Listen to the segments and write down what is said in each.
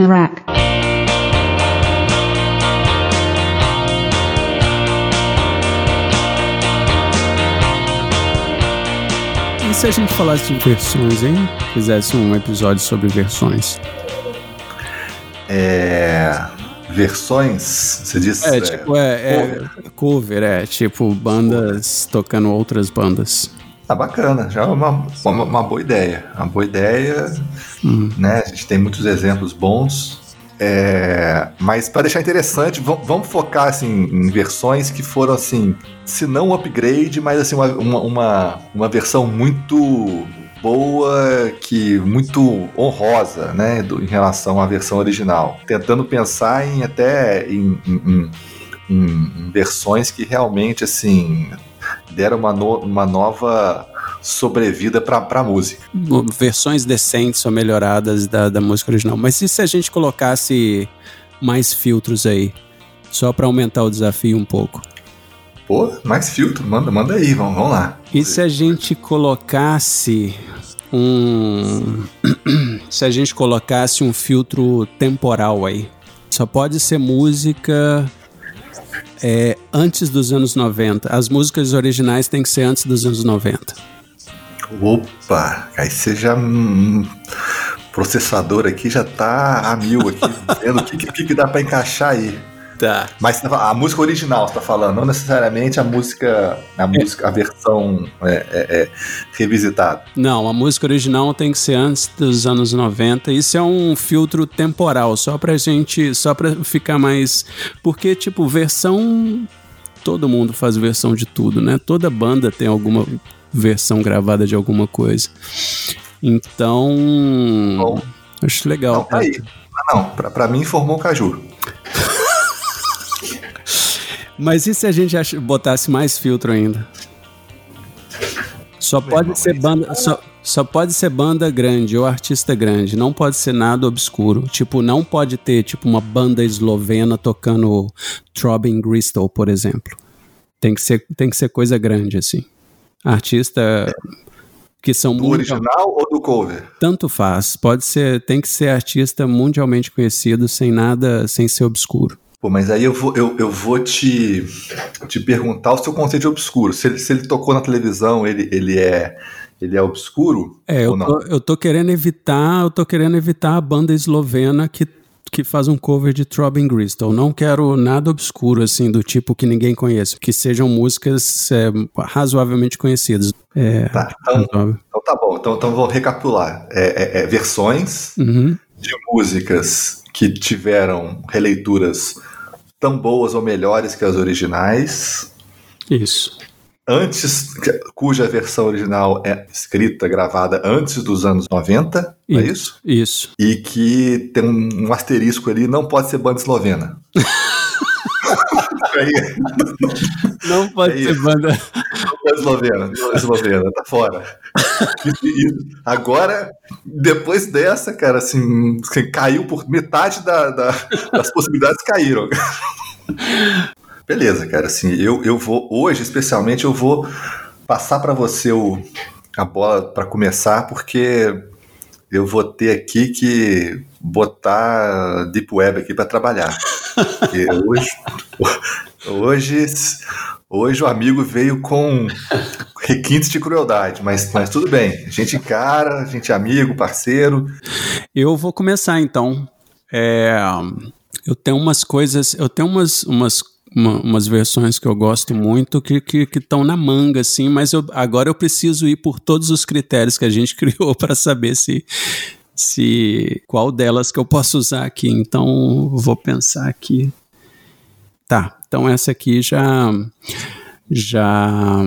Anorak. E se a gente falasse de versões, hein? Fizesse um episódio sobre versões. É. Versões, você disse. É, tipo, é, é cover, é tipo bandas tocando outras bandas. Tá bacana, já é uma, uma, uma boa ideia. Uma boa ideia, Hum. né? A gente tem muitos exemplos bons. É, mas para deixar interessante, vamos, focar assim, em versões que foram assim, se não um upgrade, mas assim, uma, uma, uma, versão muito boa, que muito honrosa, né, do- em relação à versão original. Tentando pensar em até em- em- em- em versões que realmente assim deram uma, no- uma nova sobrevida para a música. Versões decentes ou melhoradas da, da música original. Mas e se a gente colocasse mais filtros aí? Só pra aumentar o desafio um pouco. Pô, mais filtro, manda, manda aí, vamos, vamos lá. E se a gente colocasse um. se a gente colocasse um filtro temporal aí? Só pode ser música é, antes dos anos 90. As músicas originais têm que ser antes dos anos 90. Opa, aí você já. hum, processador aqui já tá a mil aqui, vendo o que, que, que dá para encaixar aí. Tá. Mas a música original você tá falando, não necessariamente a música, a música, a versão é, é, é, revisitada. Não, a música original tem que ser antes dos anos 90. Isso é um filtro temporal, só pra gente, só pra ficar mais, porque tipo, versão todo mundo faz versão de tudo, né? Toda banda tem alguma versão gravada de alguma coisa. Então, Bom. acho legal. Não, tá aí. Ah, Não, pra, pra mim formou o Caju. Mas e se a gente botasse mais filtro ainda? Só pode ser banda, só, só pode ser banda grande ou artista grande, não pode ser nada obscuro. Tipo, não pode ter tipo uma banda eslovena tocando Throbbing Gristle, por exemplo. Tem que ser tem que ser coisa grande assim. Artista que são Do muito original ou do cover? tanto faz. Pode ser, tem que ser artista mundialmente conhecido sem nada, sem ser obscuro. Pô, mas aí eu vou, eu, eu vou te, te perguntar o seu conceito de obscuro. Se ele, se ele tocou na televisão, ele, ele, é, ele é obscuro? É, eu ou não? tô, eu tô querendo evitar, eu tô querendo evitar a banda eslovena que, que faz um cover de Throbbing Gristle. Não quero nada obscuro, assim, do tipo que ninguém conhece. Que sejam músicas é, razoavelmente conhecidas. É, Tá, então, então tá bom. Então, então vou recapitular. É, é- é versões Uhum. de músicas que tiveram releituras tão boas ou melhores que as originais, Isso. antes cuja versão original é escrita, gravada antes dos anos 90, não é isso? Isso. E que tem um, um asterisco ali, não pode ser banda eslovena. Aí, Não pode É ser isso. banda. É eslovena, é eslovena, tá fora. E- agora, depois dessa, cara, assim, caiu por metade da- da- das possibilidades caíram. Beleza, cara, assim, eu, eu vou, hoje especialmente, eu vou passar pra você o, a bola pra começar, porque eu vou ter aqui que botar Deep Web aqui pra trabalhar. Porque hoje, hoje, hoje o amigo veio com requintes de crueldade, mas, mas tudo bem. A gente encara, a gente é amigo, parceiro. Eu vou começar então. É, eu tenho umas coisas, eu tenho umas, umas, uma- umas versões que eu gosto muito que estão que, estão na manga, assim, mas eu, agora eu preciso ir por todos os critérios que a gente criou para saber se, se qual delas que eu posso usar aqui. Então vou pensar aqui. Tá, então essa aqui já já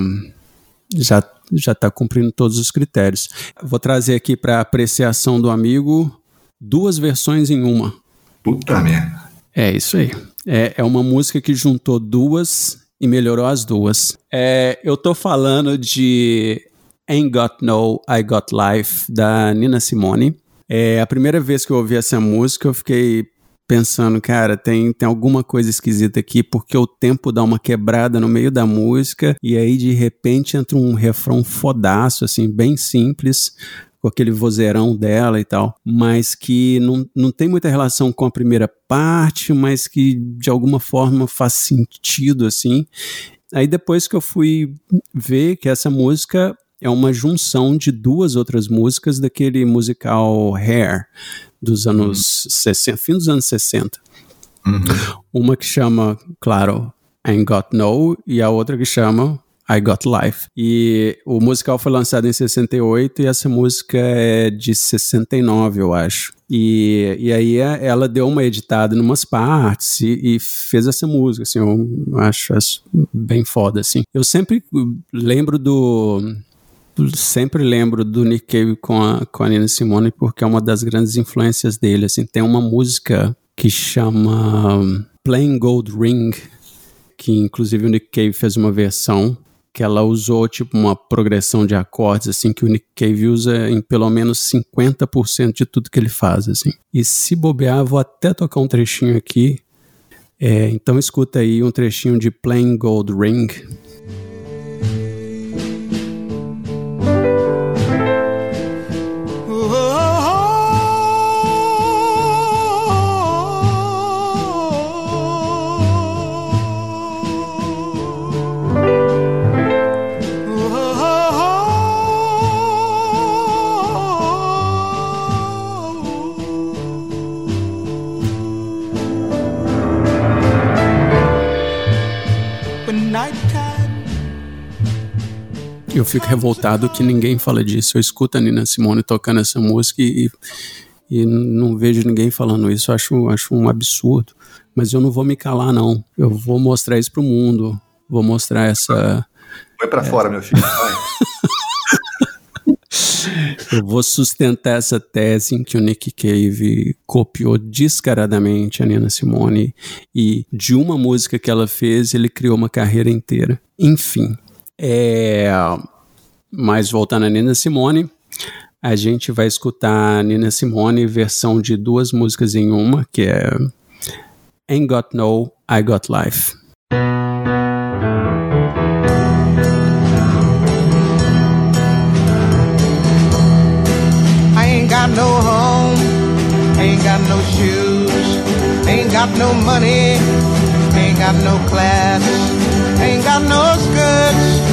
já já está cumprindo todos os critérios. Vou trazer aqui para apreciação do amigo duas versões em uma. Puta merda. É isso aí. É, é uma música que juntou duas e melhorou as duas. É, eu tô falando de Ain't Got No, I Got Life, da Nina Simone. É a primeira vez que eu ouvi essa música, eu fiquei pensando, cara, tem, tem alguma coisa esquisita aqui, porque o tempo dá uma quebrada no meio da música, e aí de repente entra um refrão fodaço, assim, bem simples, com aquele vozeirão dela e tal, mas que não, não tem muita relação com a primeira parte, mas que de alguma forma faz sentido, assim. Aí depois que eu fui ver que essa música é uma junção de duas outras músicas daquele musical Hair, dos anos uhum. 60, fim dos anos 60. Uhum. Uma que chama, claro, Ain't Got No, e a outra que chama I Got Life. E o musical foi lançado em 68 e essa música é de 69, eu acho. E, e aí é, ela deu uma editada em umas partes e, e, fez essa música, assim, eu acho, acho bem foda, assim. Eu sempre lembro do sempre lembro do Nick Cave com a, com a Nina Simone porque é uma das grandes influências dele. Assim, tem uma música que chama Playing Gold Ring, que inclusive o Nick Cave fez uma versão que ela usou tipo uma progressão de acordes assim que o Nick Cave usa em pelo menos 50% de tudo que ele faz assim. E se bobear, vou até tocar um trechinho aqui. É, então escuta aí um trechinho de Playing Gold Ring. Eu fico revoltado que ninguém fala disso. Eu escuto a Nina Simone tocando essa música e, e não vejo ninguém falando isso. Eu acho, acho um absurdo. Mas eu não vou me calar, não. Eu vou mostrar isso pro mundo. Vou mostrar essa. Vai para é... fora, meu filho. Vai. Eu vou sustentar essa tese em que o Nick Cave copiou descaradamente a Nina Simone e de uma música que ela fez, ele criou uma carreira inteira. Enfim, é... Mas voltando a Nina Simone, a gente vai escutar Nina Simone versão de duas músicas em uma, que é Ain't Got No, I Got Life. Ain't got no home, ain't got no shoes, ain't got no money, ain't got no class, ain't got no skirts.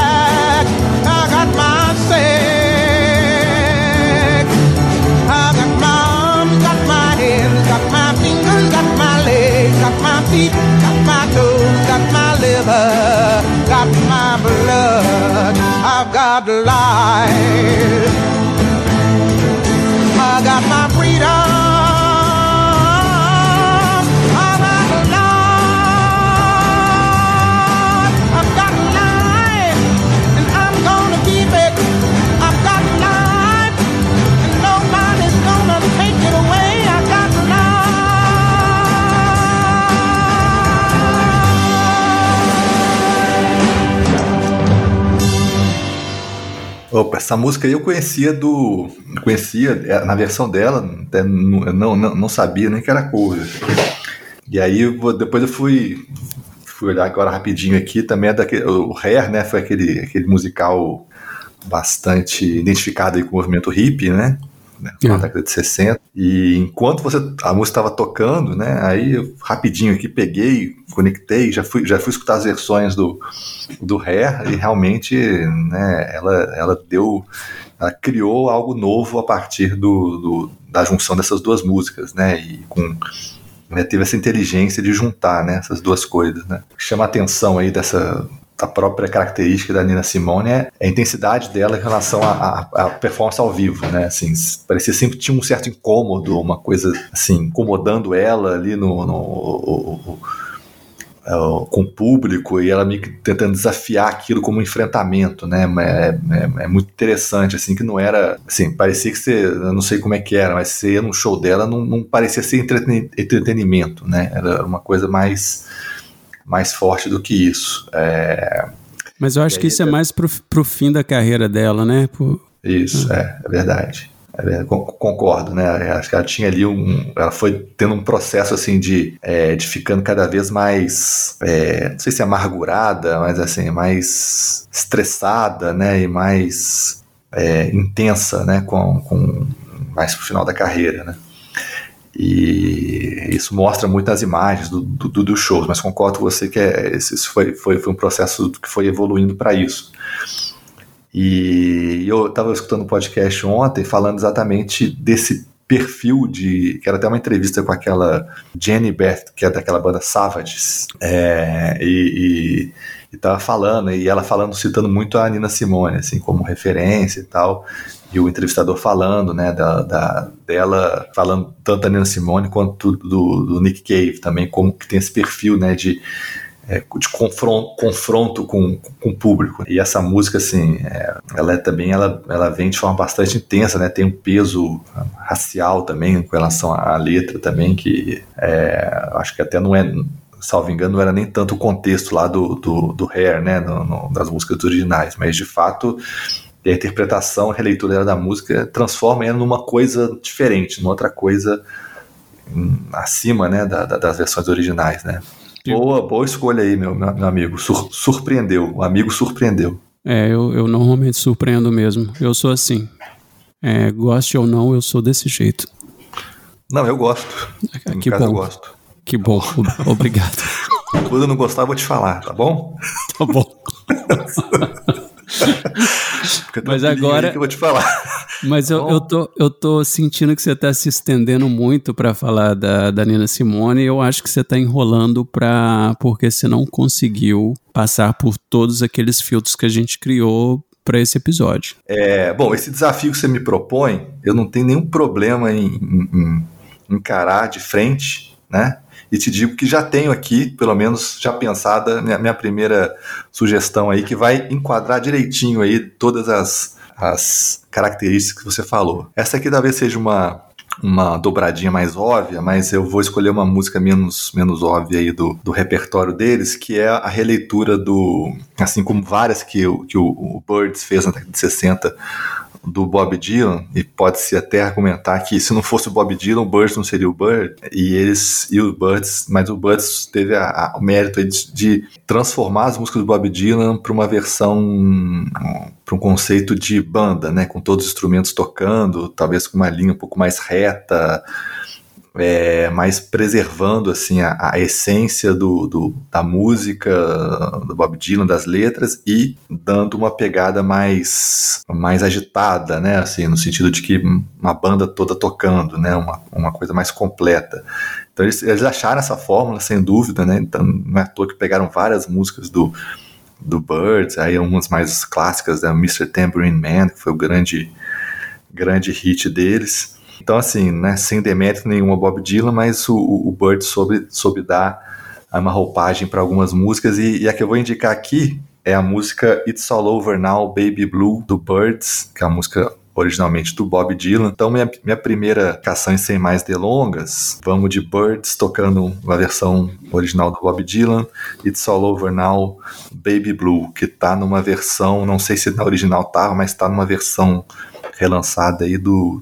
Got my feet, got my toes, got my liver, got my blood. I've got life. Opa, essa música aí eu conhecia do. Conhecia é, na versão dela, não, não, não sabia nem que era cover. E aí depois eu fui, fui olhar agora rapidinho aqui, também é daquele. O Hair, né? Foi aquele, aquele musical bastante identificado aí com o movimento hippie, né? Né, na década de 60. E enquanto você, a música estava tocando, né, aí eu rapidinho aqui peguei, conectei, já fui, já fui escutar as versões do, do Hair e realmente né, ela, ela deu, ela criou algo novo a partir do, do da junção dessas duas músicas, né, e com né, teve essa inteligência de juntar né, essas duas coisas. Né. Chama a atenção aí dessa a própria característica da Nina Simone é a intensidade dela em relação à performance ao vivo, né? Assim, parecia sempre tinha um certo incômodo, uma coisa assim, incomodando ela ali no, no o, com o público e ela que tentando desafiar aquilo como um enfrentamento, né? É, é, é, muito interessante, assim, que não era, assim, parecia que você, eu não sei como é que era, mas você ia num show dela, não, não parecia ser entretenimento, né? Era uma coisa mais mais forte do que isso. É... Mas eu acho que isso é mais pro, pro fim da carreira dela, né? Pro... Isso, é, é verdade. É, concordo, né? Acho que ela tinha ali um. Ela foi tendo um processo assim de, é, de ficando cada vez mais. É, não sei se amargurada, mas assim, mais estressada, né? E mais é, intensa, né? Com, com mais pro final da carreira, né? E isso mostra muitas imagens do, do, do show, mas concordo com você que é, isso foi, foi, foi um processo que foi evoluindo para isso. E eu estava escutando um podcast ontem falando exatamente desse perfil de. que era até uma entrevista com aquela Jenny Beth, que é daquela banda Savages, é, e, e, e tava falando, e ela falando, citando muito a Nina Simone, assim, como referência e tal e o entrevistador falando, né, da, da, dela, falando tanto da Nina Simone quanto do, do, Nick Cave também, como que tem esse perfil, né, de, é, de confronto, confronto com, com o público. E essa música, assim, é, ela é também, ela, ela vem de forma bastante intensa, né, tem um peso racial também com relação à letra também, que é, acho que até não é salvo engano, não era nem tanto o contexto lá do, do, do Hair, né, no, no, das músicas originais, mas de fato e a interpretação, a releitura da música transforma ela numa coisa diferente, numa outra coisa hum, acima né, da, da, das versões originais, né? Boa, boa escolha aí, meu, meu amigo. Sur, surpreendeu, o amigo surpreendeu. É, eu, eu normalmente surpreendo mesmo. Eu sou assim. É, goste ou não, eu sou desse jeito. Não, eu gosto. É, que bom. eu gosto. Que bom, obrigado. Quando eu não gostar, eu vou te falar, tá bom? Tá bom. mas agora que eu vou te falar. Mas eu, eu, tô, eu tô sentindo que você está se estendendo muito para falar da, da Nina Simone. E eu acho que você está enrolando para porque você não conseguiu passar por todos aqueles filtros que a gente criou para esse episódio. É, bom, esse desafio que você me propõe, eu não tenho nenhum problema em, em, em encarar de frente, né? E te digo que já tenho aqui, pelo menos já pensada, minha, minha primeira sugestão aí, que vai enquadrar direitinho aí todas as, as características que você falou. Essa aqui talvez seja uma, uma dobradinha mais óbvia, mas eu vou escolher uma música menos, menos óbvia aí do, do repertório deles, que é a releitura do, assim como várias que, que o, o Birds fez na década de 60, do Bob Dylan, e pode-se até argumentar que se não fosse o Bob Dylan, o Birds não seria o Bird, e eles, e o Birds, mas o Birds teve a, a, o mérito de, de, transformar as músicas do Bob Dylan para uma versão, para um conceito de banda, né, com todos os instrumentos tocando, talvez com uma linha um pouco mais reta, é, mas preservando assim a, a essência do, do, da música do Bob Dylan, das letras e dando uma pegada mais mais agitada, né? Assim, no sentido de que uma banda toda tocando, né? Uma, uma coisa mais completa. Então eles, eles acharam essa fórmula sem dúvida, né? Então não é à toa que pegaram várias músicas do do Birds, aí umas mais clássicas, né? Mr. Tambourine Man, que foi o grande grande hit deles então, assim, né, sem demérito nenhum a Bob Dylan, mas o, o Bird soube, soube dar uma roupagem para algumas músicas, e, e a que eu vou indicar aqui é a música It's All Over Now, Baby Blue, do Birds, que é a música originalmente do Bob Dylan. Então, minha, minha primeira cação sem mais delongas, vamos de Birds tocando uma versão original do Bob Dylan, It's All Over Now, Baby Blue, que tá numa versão, não sei se na original tava, mas tá numa versão relançada aí do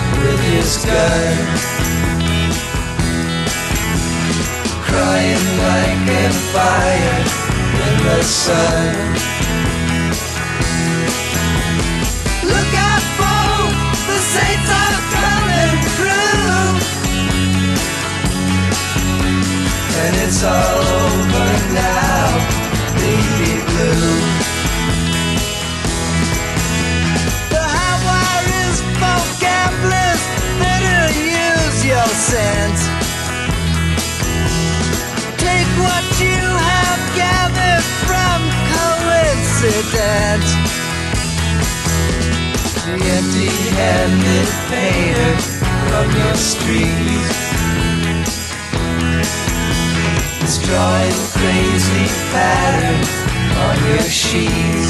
with his gun. Crying like a fire in the sun. Look out, fool! The saints are coming through. And it's all over now, baby blue. Your. Take what you have gathered from coincidence. The empty-handed painter from your street is drawing crazy pattern on your sheet.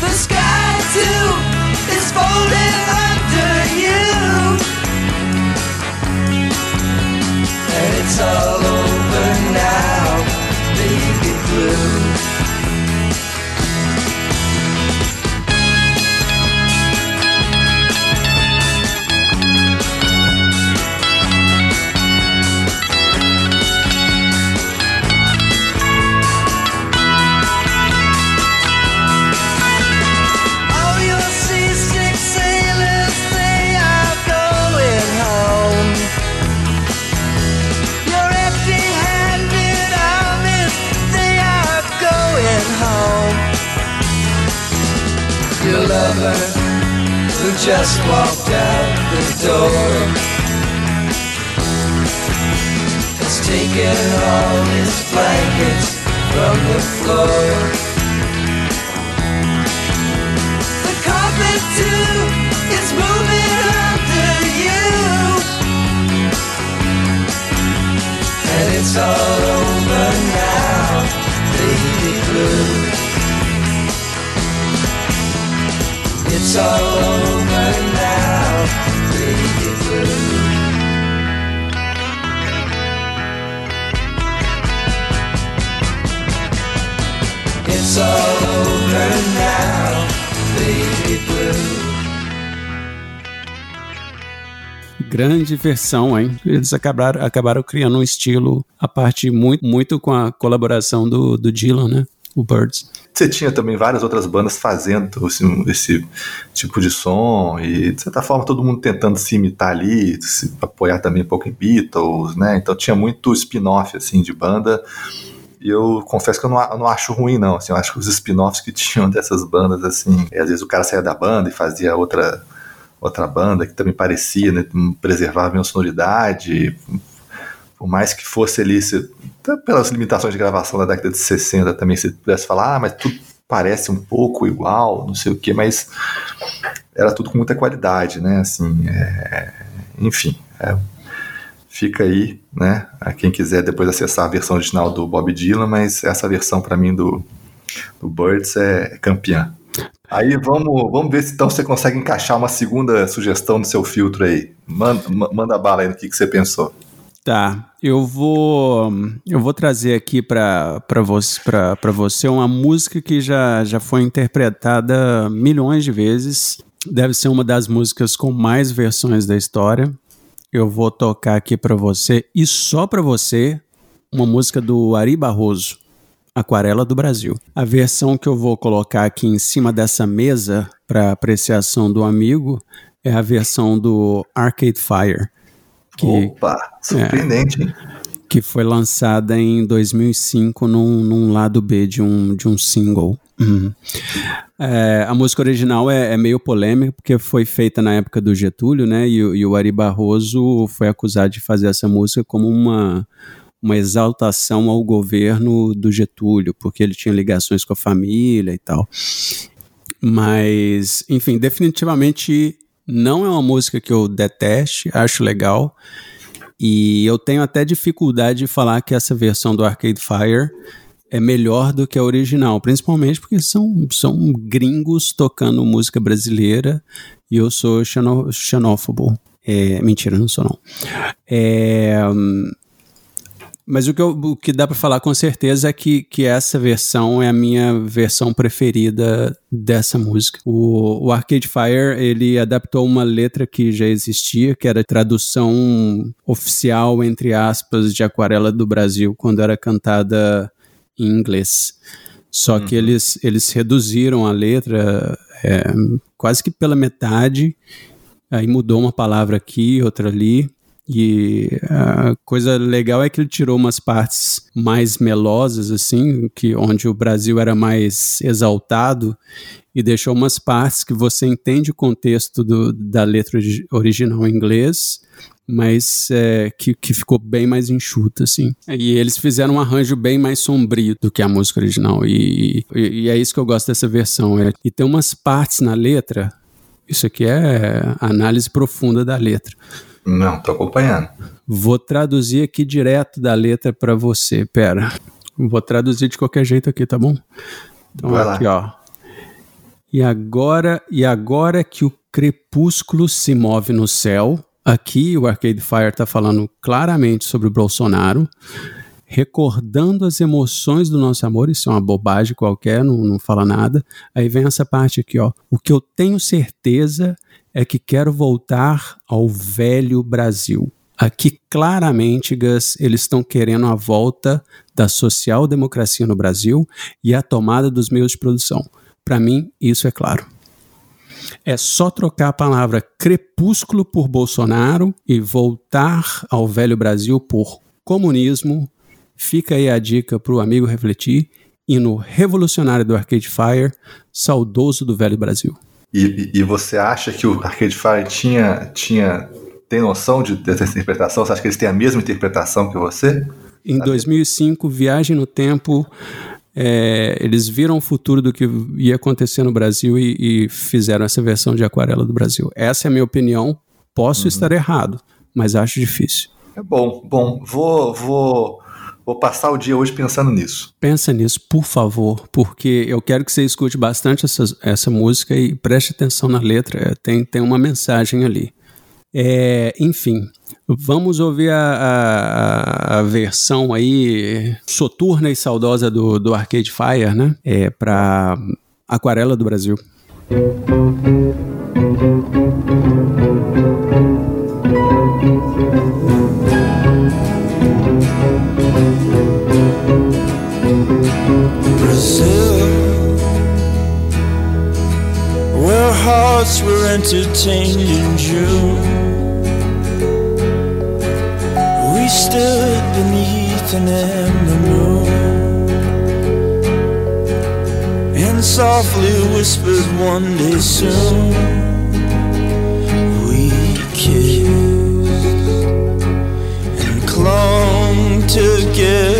The sky too all over now, baby blue. Lover, who just walked out the door, has taken all his blankets from the floor. The carpet too is moving under you, and it's all over It's over now, baby blue. It's all over now, baby blue. Grande versão, hein? Eles acabaram, acabaram criando um estilo a partir muito, muito com a colaboração do, do Dylan, né? O Birds. Você tinha também várias outras bandas fazendo esse, esse tipo de som e, de certa forma, todo mundo tentando se imitar ali, se apoiar também um pouco em Beatles, né? Então tinha muito spin-off, assim, de banda. E eu confesso que eu não, eu não acho ruim, não. Assim, eu acho que os spin-offs que tinham dessas bandas, assim, às vezes o cara saía da banda e fazia outra, outra banda que também parecia, né? Preservava a minha sonoridade. Por mais que fosse ali, se, pelas limitações de gravação da década de 60 também, se pudesse falar, ah, mas tudo parece um pouco igual, não sei o que, mas era tudo com muita qualidade, né? Assim, é, enfim, é, fica aí, né? A quem quiser depois acessar a versão original do Bob Dylan, mas essa versão para mim do, do Birds é campeã. Aí vamos, vamos ver se então você consegue encaixar uma segunda sugestão no seu filtro aí. Manda, manda bala aí no que, que você pensou. Tá, eu vou eu vou trazer aqui para você, pra, você uma música que já, já foi interpretada milhões de vezes. Deve ser uma das músicas com mais versões da história. Eu vou tocar aqui para você e só para você uma música do Ari Barroso, Aquarela do Brasil. A versão que eu vou colocar aqui em cima dessa mesa para apreciação do amigo é a versão do Arcade Fire. Que, Opa, surpreendente, hein? Que foi lançada em 2005 num, num lado B de um, de um single. Uhum. É, a música original é, é, meio polêmica porque foi feita na época do Getúlio, né? E, e, o Ari Barroso foi acusado de fazer essa música como uma, uma exaltação ao governo do Getúlio, porque ele tinha ligações com a família e tal. Mas, enfim, definitivamente não é uma música que eu deteste, acho legal. E eu tenho até dificuldade de falar que essa versão do Arcade Fire é melhor do que a original, principalmente porque são, são gringos tocando música brasileira e eu sou xenó xenófobo. É, mentira, não sou não. É, Mas o que, eu, o que dá para falar com certeza é que, que essa versão é a minha versão preferida dessa música. O, o Arcade Fire, ele adaptou uma letra que já existia, que era tradução oficial, entre aspas, de Aquarela do Brasil, quando era cantada em inglês. Só uhum. que eles, eles reduziram a letra é, quase que pela metade, aí mudou uma palavra aqui, outra ali, e a coisa legal é que ele tirou umas partes mais melosas, assim, que onde o Brasil era mais exaltado, e deixou umas partes que você entende o contexto do, da letra original em inglês, mas é, que, que ficou bem mais enxuta, assim. E eles fizeram um arranjo bem mais sombrio do que a música original, e, e, e é isso que eu gosto dessa versão. É, e tem umas partes na letra, isso aqui é análise profunda da letra não, tô acompanhando. Vou traduzir aqui direto da letra para você. Pera. Vou traduzir de qualquer jeito aqui, tá bom? Então Vai aqui, lá. ó. E agora, e agora que o crepúsculo se move no céu, aqui o Arcade Fire está falando claramente sobre o Bolsonaro, recordando as emoções do nosso amor, isso é uma bobagem qualquer, não, não fala nada. Aí vem essa parte aqui, ó. O que eu tenho certeza é que quero voltar ao velho Brasil. Aqui, claramente, Gus, eles estão querendo a volta da social-democracia no Brasil e a tomada dos meios de produção. Para mim, isso é claro. É só trocar a palavra crepúsculo por Bolsonaro e voltar ao velho Brasil por comunismo. Fica aí a dica para o amigo refletir. E no revolucionário do Arcade Fire, saudoso do velho Brasil. E, e, você acha que o Arcade Fire tinha, tinha tem noção de, dessa interpretação? Você acha que eles têm a mesma interpretação que você? Em 2005, Viagem no Tempo, é, eles viram o futuro do que ia acontecer no Brasil e, e, fizeram essa versão de Aquarela do Brasil. Essa é a minha opinião. Posso uhum. estar errado, mas acho difícil. É bom, bom. Vou, vou Vou passar o dia hoje pensando nisso. Pensa nisso, por favor, porque eu quero que você escute bastante essa, essa música e preste atenção na letra. É, tem, tem uma mensagem ali. É, enfim, vamos ouvir a, a, a, versão aí soturna e saudosa do, do Arcade Fire, né? É, para Aquarela do Brasil. Hearts were entertained in June. We stood beneath an ember moon and softly whispered one day soon. We kissed and clung together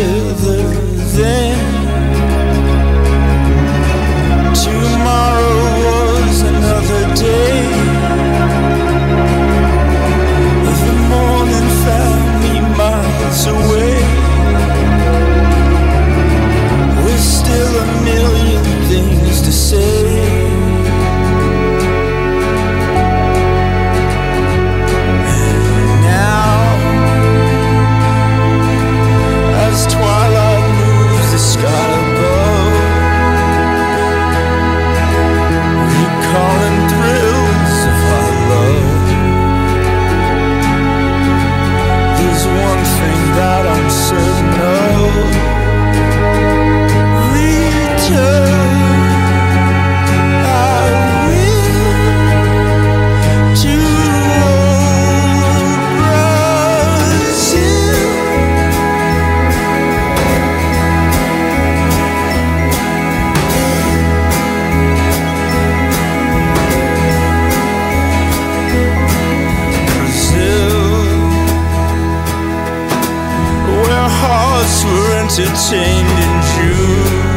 hearts were entertained in June.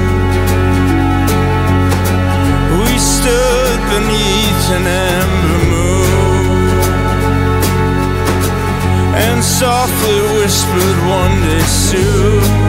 We stood beneath an amber moon and softly whispered one day soon.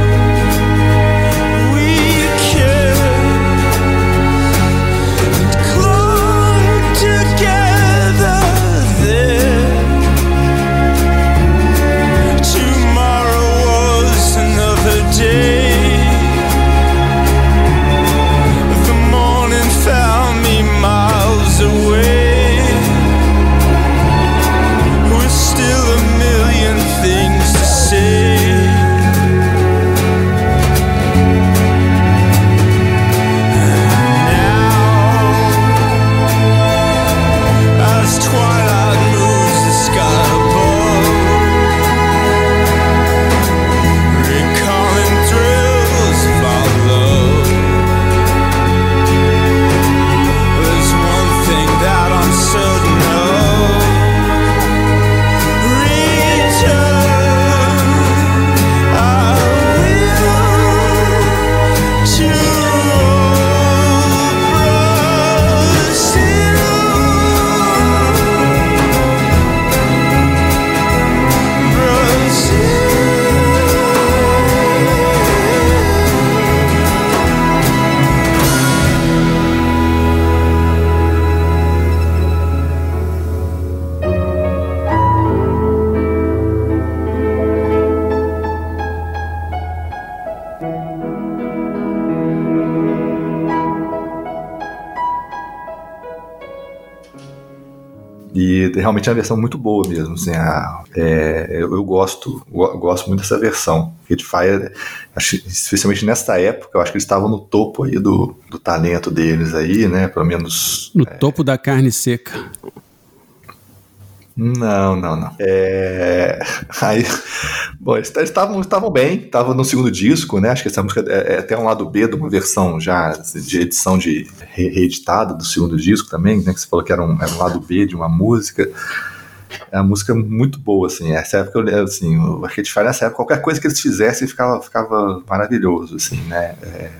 Realmente é uma versão muito boa mesmo. Assim, a, é, eu, eu, gosto, eu gosto muito dessa versão. Arcade Fire, acho, especialmente nessa época, eu acho que eles estavam no topo aí do, do talento deles aí, né? Pelo menos. No é, topo da carne seca. Não, não, não. É... Aí, bom, eles estavam bem, estavam no segundo disco, né? Acho que essa música é, é, até um lado B de uma versão já de edição de reeditada do segundo disco também, né? Que você falou que era um, era um lado B de uma música. É uma música muito boa, assim. Essa época, eu, assim, o Arcade Fire, nessa época, qualquer coisa que eles fizessem ficava, ficava maravilhoso, assim, né? É...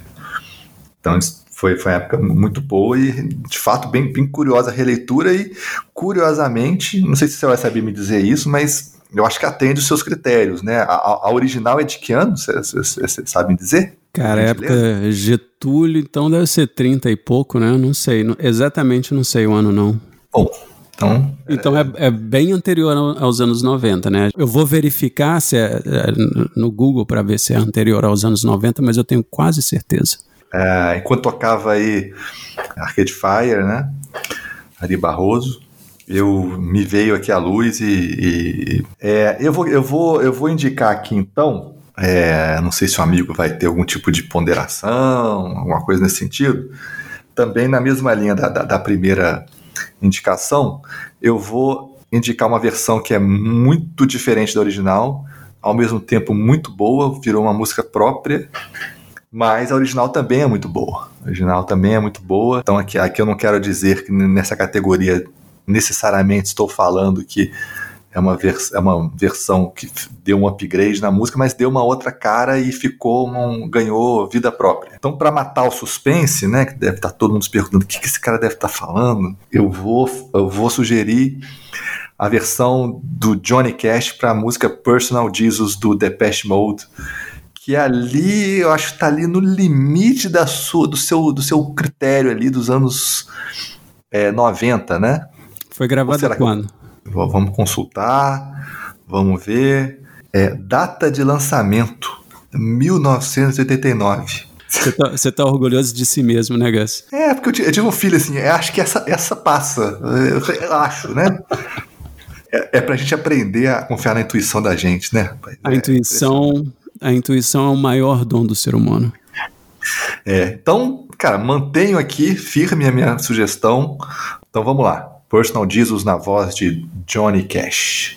Então, eles foi, foi uma época muito boa e, de fato, bem, bem curiosa a releitura e, curiosamente, não sei se você vai saber me dizer isso, mas eu acho que atende os seus critérios, né? A, a original é de que ano? Você sabe me dizer? Cara, época Getúlio, então deve ser 30 e pouco, né? Não sei, não, exatamente não sei o ano, não. Bom, então, então é, é, bem anterior aos anos 90, né? Eu vou verificar se é, é no Google para ver se é anterior aos anos 90, mas eu tenho quase certeza. É, enquanto tocava aí Arcade Fire, né? Ari Barroso, eu me veio aqui a luz e, e é, eu, vou, eu, vou, eu vou indicar aqui então. É, não sei se o amigo vai ter algum tipo de ponderação, alguma coisa nesse sentido. Também na mesma linha da, da, da primeira indicação, eu vou indicar uma versão que é muito diferente da original, ao mesmo tempo muito boa, virou uma música própria mas a original também é muito boa. A original também é muito boa. Então aqui, aqui eu não quero dizer que nessa categoria necessariamente estou falando que é uma, é uma versão que deu um upgrade na música, mas deu uma outra cara e ficou um, ganhou vida própria. Então, para matar o suspense, né, que deve estar tá todo mundo se perguntando o que, que esse cara deve estar tá falando, eu vou, eu vou sugerir a versão do Johnny Cash para a música Personal Jesus do Depeche Mode que ali eu acho que tá ali no limite da sua, do, seu, do seu critério ali dos anos é, 90, né? Foi gravado quando? Que... Vamos consultar, vamos ver. É, data de lançamento, 1989. Você tá, você tá, orgulhoso de si mesmo, né, Gus? É, porque eu, eu tive um filho assim, acho que essa, essa passa. Eu, eu acho, né? É, é pra gente aprender a confiar na intuição da gente, né? A é, intuição a intuição é o maior dom do ser humano. É, então, cara, mantenho aqui firme a minha sugestão. Então vamos lá. Personal Jesus na voz de Johnny Cash.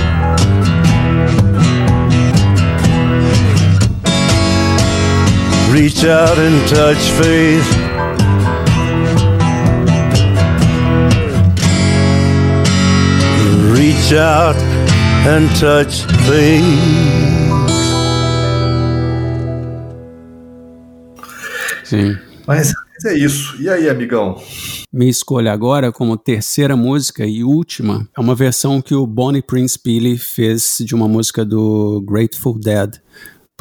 Reach out and touch faith. Reach out and touch faith. Sim. Mas, é isso. E aí, amigão? Minha escolha agora, como terceira música e última, é uma versão que o Bonnie Prince Billy fez de uma música do Grateful Dead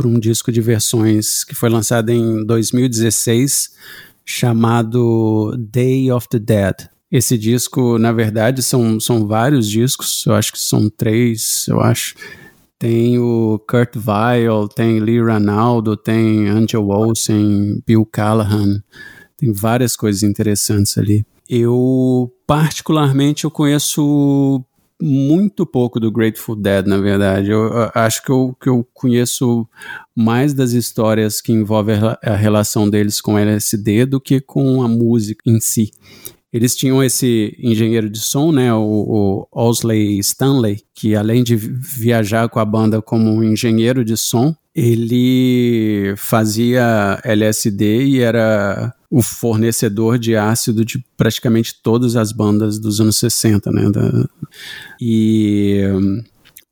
para um disco de versões que foi lançado em 2016 chamado Day of the Dead. Esse disco, na verdade, são, são vários discos, eu acho que são três, eu acho. Tem o Kurt Weill, tem Lee Ranaldo, tem Angel Olsen, Bill Callahan, tem várias coisas interessantes ali. Eu, particularmente, eu conheço muito pouco do Grateful Dead, na verdade. Eu, eu acho que eu, que eu conheço mais das histórias que envolvem a, a relação deles com LSD do que com a música em si. Eles tinham esse engenheiro de som, né, o, o Osley Stanley, que além de viajar com a banda como um engenheiro de som, ele fazia LSD e era o fornecedor de ácido de praticamente todas as bandas dos anos 60, né? Da, e um,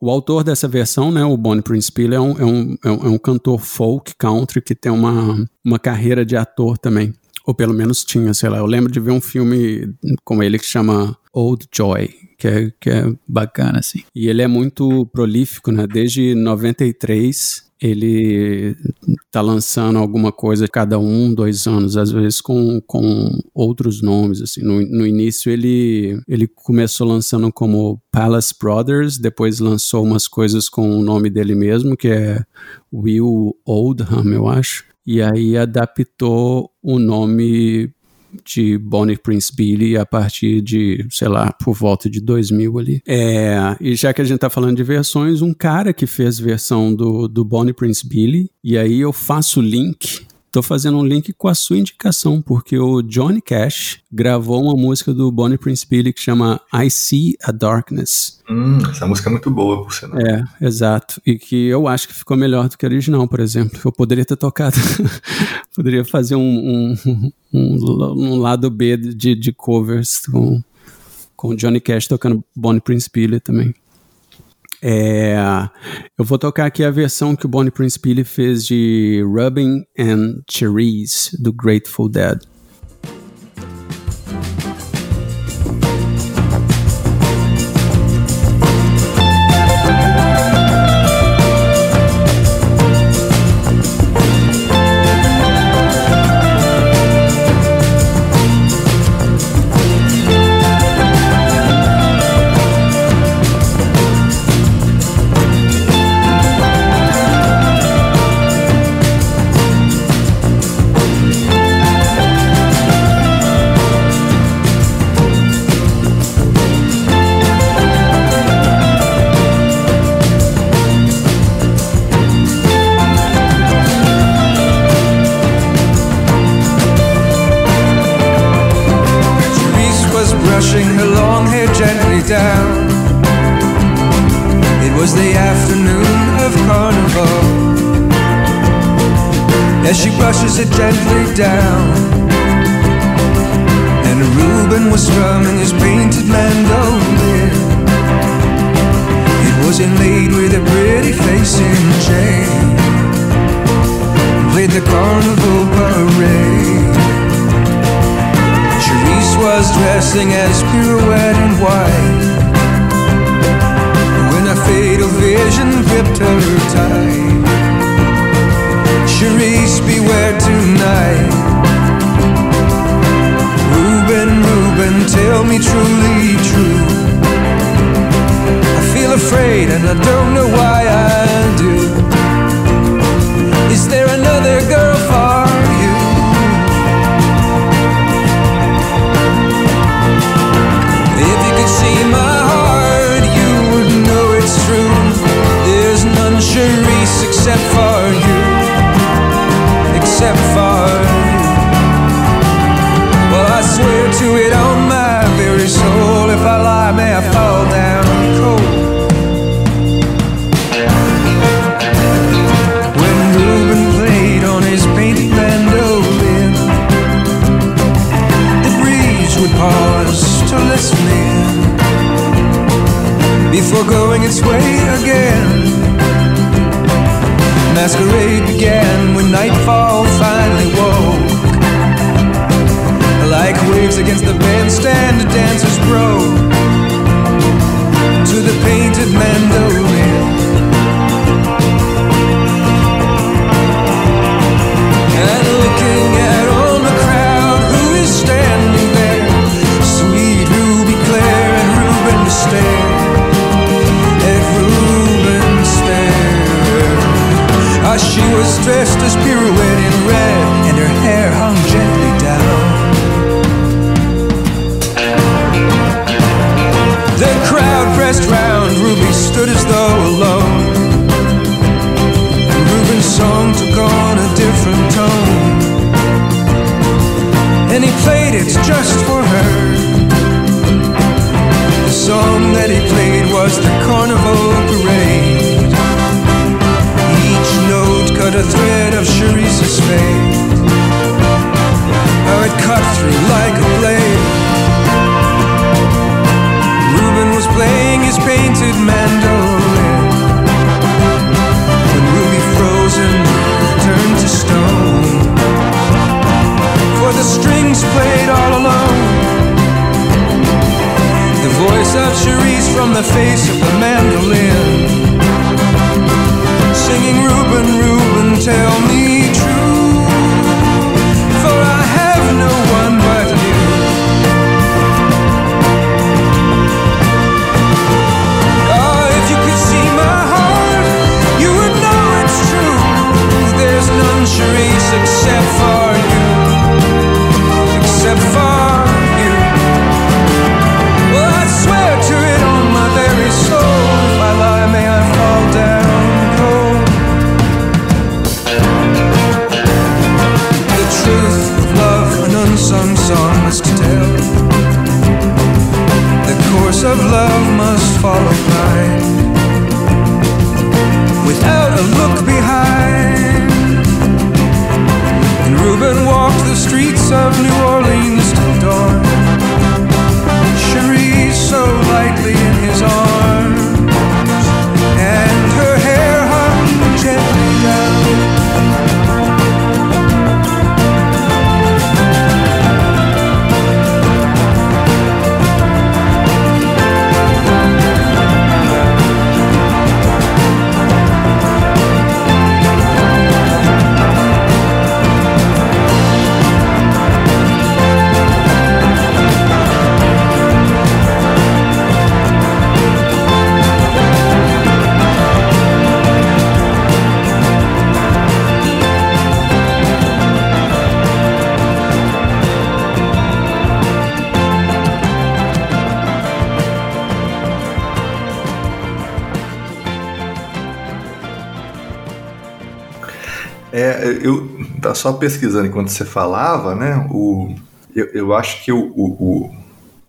o autor dessa versão, né, o Bonnie Prince Billy, é um, é, um, é um cantor folk country que tem uma, uma carreira de ator também. Ou pelo menos tinha, sei lá. Eu lembro de ver um filme com ele que chama Old Joy, que é, que é bacana, assim. E ele é muito prolífico, né? Desde 93 ele tá lançando alguma coisa cada um, dois anos, às vezes com, com outros nomes, assim. No, no início ele, ele começou lançando como Palace Brothers, depois lançou umas coisas com o nome dele mesmo, que é Will Oldham, eu acho. E aí adaptou o nome de Bonnie Prince Billy a partir de, sei lá, por volta de 2000 ali. É, e já que a gente tá falando de versões, um cara que fez versão do, do Bonnie Prince Billy, e aí eu faço o link Tô fazendo um link com a sua indicação, porque o Johnny Cash gravou uma música do Bonnie Prince Billy que chama I See a Darkness. Hum, essa música é muito boa, por sinal. É, exato. E que eu acho que ficou melhor do que a original, por exemplo. Eu poderia ter tocado. poderia fazer um, um, um, um, lado B de, de covers com, com Johnny Cash tocando Bonnie Prince Billy também. É, eu vou tocar aqui a versão que o Bonnie Prince Billy fez de Rubbing and Cherries do Grateful Dead. it gently down. And Reuben was strumming his painted mandolin. It was inlaid with a pretty face in chain. Played the carnival parade. Cherise was dressing as pirouette in white. When a fatal vision gripped her tight centuries, beware tonight. Reuben, Reuben, tell me truly true. I feel afraid and I don't know why I do. Is there another girl for you? If you could see my heart, you would know it's true. There's none Charisse except for you. It on my very soul. If I lie, may I fall down cold. When Reuben played on his painted mandolin, the breeze would pause to listen in before going its way again. Masquerade began when nightfall against the bandstand, É, eu tá só pesquisando enquanto você falava, né? O, eu, eu acho que o, o, o-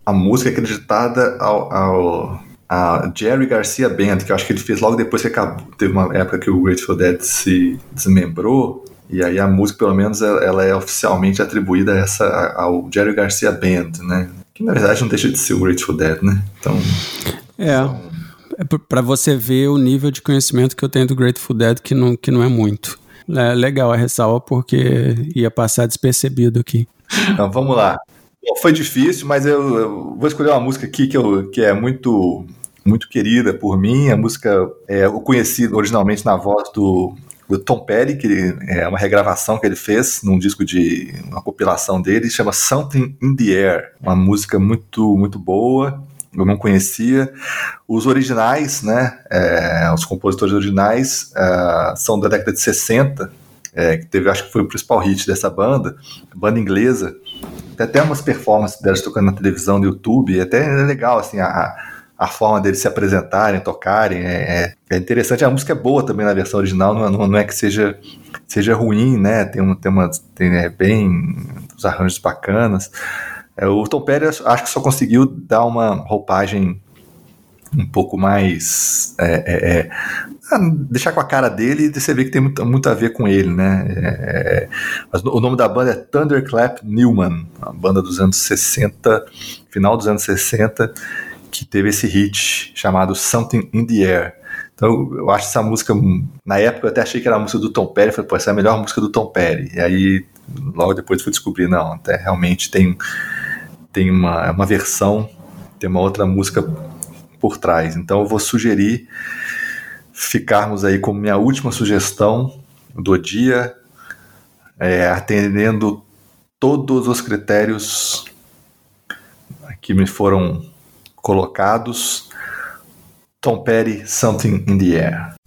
a música é acreditada ao, ao a Jerry Garcia Band, que eu acho que ele fez logo depois que acabou. Teve uma época que o Grateful Dead se desmembrou. E aí a música, pelo menos, ela é oficialmente atribuída a essa, ao Jerry Garcia Band, né? Que na verdade não deixa de ser o Grateful Dead, né? Então, É. é p- pra você ver o nível de conhecimento que eu tenho do Grateful Dead, que não, que não é muito. É legal a ressalva, porque ia passar despercebido aqui. Então vamos lá. Bom, Foi difícil, mas eu, eu vou escolher uma música aqui que, eu, que é muito muito querida por mim. A música é, eu conheci originalmente na voz do, do Tom Petty, que é uma regravação que ele fez num disco de uma compilação dele, chama Something in the Air. Uma música muito muito boa eu não conhecia. Os originais, né, é, os compositores originais é, são da década de 60, é, que teve, acho que foi o principal hit dessa banda, banda inglesa. Tem até umas performances delas tocando na televisão, no YouTube, até é legal, assim, a, a forma deles se apresentarem, tocarem, é, é, interessante. A música é boa também na versão original, não, não, não é que seja, seja ruim, né, tem, um, tem, uma, tem é, bem os arranjos bacanas. É, o Tom Petty acho que só conseguiu dar uma roupagem um pouco mais. É, é, é ah, deixar com a cara dele e você vê que tem muito, muito a ver com ele, né? É, mas o nome da banda é Thunderclap Newman, uma banda dos anos 60, final dos anos 60, que teve esse hit chamado Something in the Air. Então eu acho essa música, na época eu até achei que era a música do Tom Petty, falei, pô, essa é a melhor música do Tom Petty. E aí logo depois fui descobrir, não, até realmente tem tem uma, uma versão, tem uma outra música por trás. Então eu vou sugerir ficarmos aí como minha última sugestão do dia, é, atendendo todos os critérios que me foram colocados. Tom Petty, Something in the Air.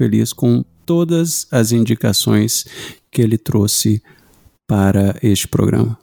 Feliz com todas as indicações que ele trouxe para este programa.